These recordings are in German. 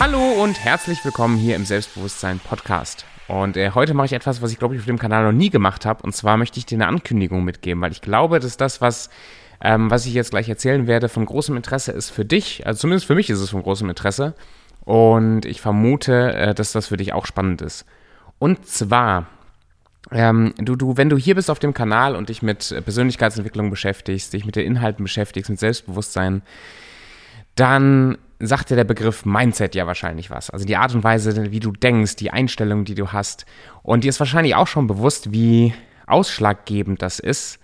Hallo und herzlich willkommen hier im Selbstbewusstsein Podcast. Und äh, heute mache ich etwas, was ich glaube ich auf dem Kanal noch nie gemacht habe. Und zwar möchte ich dir eine Ankündigung mitgeben, weil ich glaube, dass das, was, ähm, was ich jetzt gleich erzählen werde, von großem Interesse ist für dich. Also zumindest für mich ist es von großem Interesse. Und ich vermute, äh, dass das für dich auch spannend ist. Und zwar, ähm, du, du, wenn du hier bist auf dem Kanal und dich mit Persönlichkeitsentwicklung beschäftigst, dich mit den Inhalten beschäftigst, mit Selbstbewusstsein, dann sagt dir der Begriff Mindset ja wahrscheinlich was. Also die Art und Weise, wie du denkst, die Einstellung, die du hast. Und dir ist wahrscheinlich auch schon bewusst, wie ausschlaggebend das ist,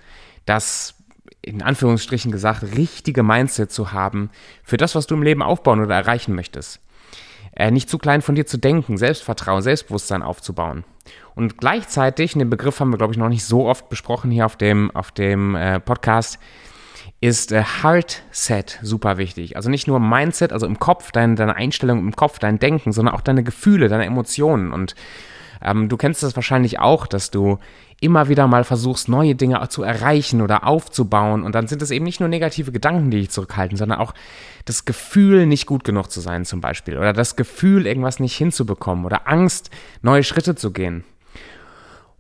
das in Anführungsstrichen gesagt richtige Mindset zu haben für das, was du im Leben aufbauen oder erreichen möchtest. Äh, nicht zu klein von dir zu denken, Selbstvertrauen, Selbstbewusstsein aufzubauen. Und gleichzeitig, den Begriff haben wir, glaube ich, noch nicht so oft besprochen hier auf dem, auf dem äh, Podcast, ist äh, Heartset super wichtig. Also nicht nur Mindset, also im Kopf, dein, deine Einstellung im Kopf, dein Denken, sondern auch deine Gefühle, deine Emotionen. Und ähm, du kennst das wahrscheinlich auch, dass du immer wieder mal versuchst, neue Dinge zu erreichen oder aufzubauen. Und dann sind es eben nicht nur negative Gedanken, die dich zurückhalten, sondern auch das Gefühl, nicht gut genug zu sein zum Beispiel. Oder das Gefühl, irgendwas nicht hinzubekommen. Oder Angst, neue Schritte zu gehen.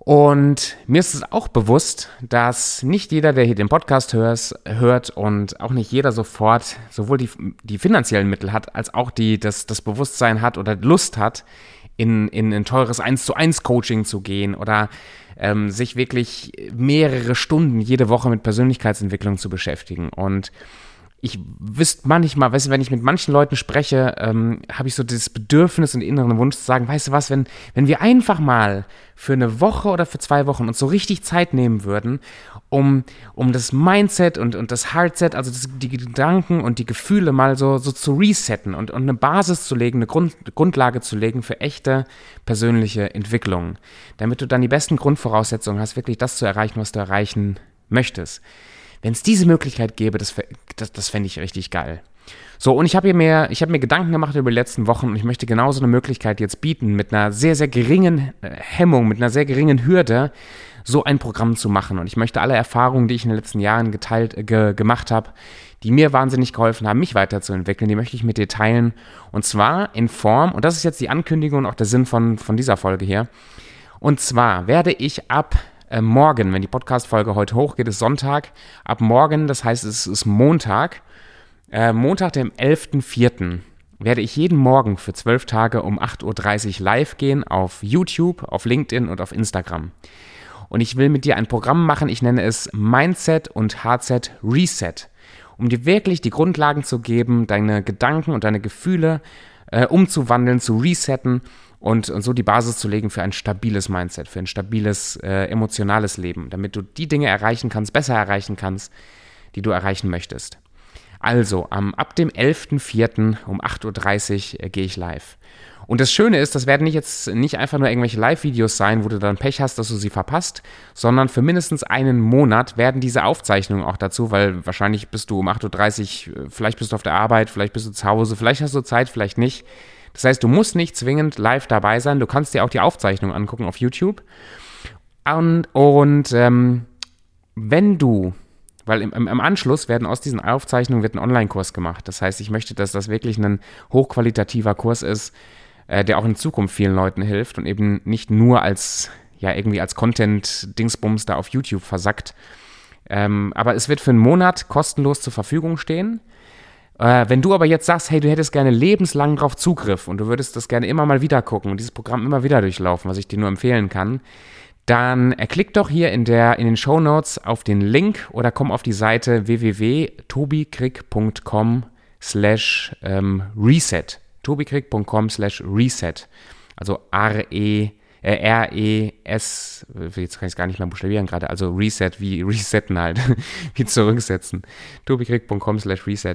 Und mir ist es auch bewusst, dass nicht jeder, der hier den Podcast hört, hört und auch nicht jeder sofort sowohl die, die finanziellen Mittel hat, als auch die, das, das Bewusstsein hat oder Lust hat, in, in ein teures 1 zu 1 Coaching zu gehen oder ähm, sich wirklich mehrere Stunden jede Woche mit Persönlichkeitsentwicklung zu beschäftigen. Und ich wüsste manchmal, weißt du, wenn ich mit manchen Leuten spreche, ähm, habe ich so das Bedürfnis und inneren Wunsch zu sagen, weißt du was, wenn, wenn wir einfach mal für eine Woche oder für zwei Wochen uns so richtig Zeit nehmen würden, um, um das Mindset und, und das Heartset, also das, die Gedanken und die Gefühle mal so, so zu resetten und, und eine Basis zu legen, eine Grund, Grundlage zu legen für echte persönliche Entwicklung, damit du dann die besten Grundvoraussetzungen hast, wirklich das zu erreichen, was du erreichen möchtest. Wenn es diese Möglichkeit gäbe, das, das, das fände ich richtig geil. So, und ich habe mir, hab mir Gedanken gemacht über die letzten Wochen und ich möchte genauso eine Möglichkeit jetzt bieten, mit einer sehr, sehr geringen äh, Hemmung, mit einer sehr geringen Hürde, so ein Programm zu machen. Und ich möchte alle Erfahrungen, die ich in den letzten Jahren geteilt, äh, ge, gemacht habe, die mir wahnsinnig geholfen haben, mich weiterzuentwickeln, die möchte ich mit dir teilen. Und zwar in Form, und das ist jetzt die Ankündigung und auch der Sinn von, von dieser Folge hier. Und zwar werde ich ab äh, morgen, wenn die Podcast-Folge heute hochgeht, ist Sonntag. Ab morgen, das heißt, es ist Montag, äh, Montag, dem 11.04., werde ich jeden Morgen für zwölf Tage um 8.30 Uhr live gehen auf YouTube, auf LinkedIn und auf Instagram. Und ich will mit dir ein Programm machen, ich nenne es Mindset und Hardset Reset, um dir wirklich die Grundlagen zu geben, deine Gedanken und deine Gefühle äh, umzuwandeln, zu resetten und, und so die Basis zu legen für ein stabiles Mindset, für ein stabiles äh, emotionales Leben, damit du die Dinge erreichen kannst, besser erreichen kannst, die du erreichen möchtest. Also, am, ab dem 11.04. um 8.30 Uhr äh, gehe ich live. Und das Schöne ist, das werden nicht jetzt nicht einfach nur irgendwelche Live-Videos sein, wo du dann Pech hast, dass du sie verpasst, sondern für mindestens einen Monat werden diese Aufzeichnungen auch dazu, weil wahrscheinlich bist du um 8.30 Uhr, äh, vielleicht bist du auf der Arbeit, vielleicht bist du zu Hause, vielleicht hast du Zeit, vielleicht nicht das heißt, du musst nicht zwingend live dabei sein. Du kannst dir auch die Aufzeichnung angucken auf YouTube. Und, und ähm, wenn du, weil im, im, Anschluss werden aus diesen Aufzeichnungen wird ein Online-Kurs gemacht. Das heißt, ich möchte, dass das wirklich ein hochqualitativer Kurs ist, äh, der auch in Zukunft vielen Leuten hilft und eben nicht nur als, ja, irgendwie als Content-Dingsbums da auf YouTube versackt. Ähm, aber es wird für einen Monat kostenlos zur Verfügung stehen. Äh, wenn du aber jetzt sagst, hey, du hättest gerne lebenslang drauf Zugriff und du würdest das gerne immer mal wieder gucken und dieses Programm immer wieder durchlaufen, was ich dir nur empfehlen kann, dann äh, klick doch hier in, der, in den Show Notes auf den Link oder komm auf die Seite www.tobikrieg.com slash ähm, reset. tobikrieg.com slash reset. Also R-E äh, R-E-S, jetzt kann ich es gar nicht mehr buchstabieren gerade, also Reset, wie resetten halt, wie zurücksetzen. tobikrieg.com slash reset.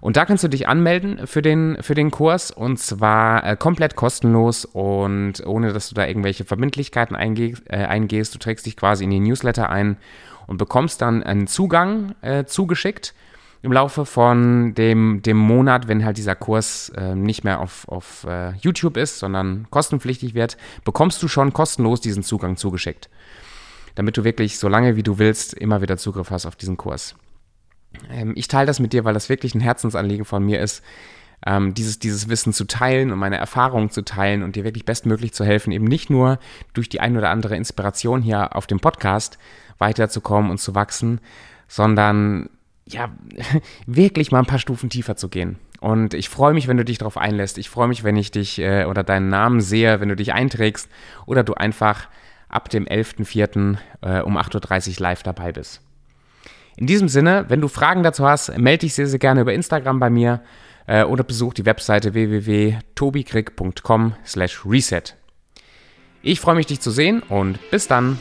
Und da kannst du dich anmelden für den, für den Kurs und zwar äh, komplett kostenlos und ohne, dass du da irgendwelche Verbindlichkeiten eingeh äh, eingehst. Du trägst dich quasi in die Newsletter ein und bekommst dann einen Zugang äh, zugeschickt im Laufe von dem, dem Monat, wenn halt dieser Kurs äh, nicht mehr auf, auf äh, YouTube ist, sondern kostenpflichtig wird, bekommst du schon kostenlos diesen Zugang zugeschickt. Damit du wirklich so lange wie du willst immer wieder Zugriff hast auf diesen Kurs. Ähm, ich teile das mit dir, weil das wirklich ein Herzensanliegen von mir ist, ähm, dieses, dieses Wissen zu teilen und meine Erfahrungen zu teilen und dir wirklich bestmöglich zu helfen, eben nicht nur durch die ein oder andere Inspiration hier auf dem Podcast weiterzukommen und zu wachsen, sondern ja, wirklich mal ein paar Stufen tiefer zu gehen. Und ich freue mich, wenn du dich darauf einlässt. Ich freue mich, wenn ich dich äh, oder deinen Namen sehe, wenn du dich einträgst oder du einfach ab dem 11.04. Äh, um 8.30 Uhr live dabei bist. In diesem Sinne, wenn du Fragen dazu hast, melde dich sehr, sehr gerne über Instagram bei mir äh, oder besuch die Webseite www.tobikrieg.com slash reset. Ich freue mich, dich zu sehen und bis dann.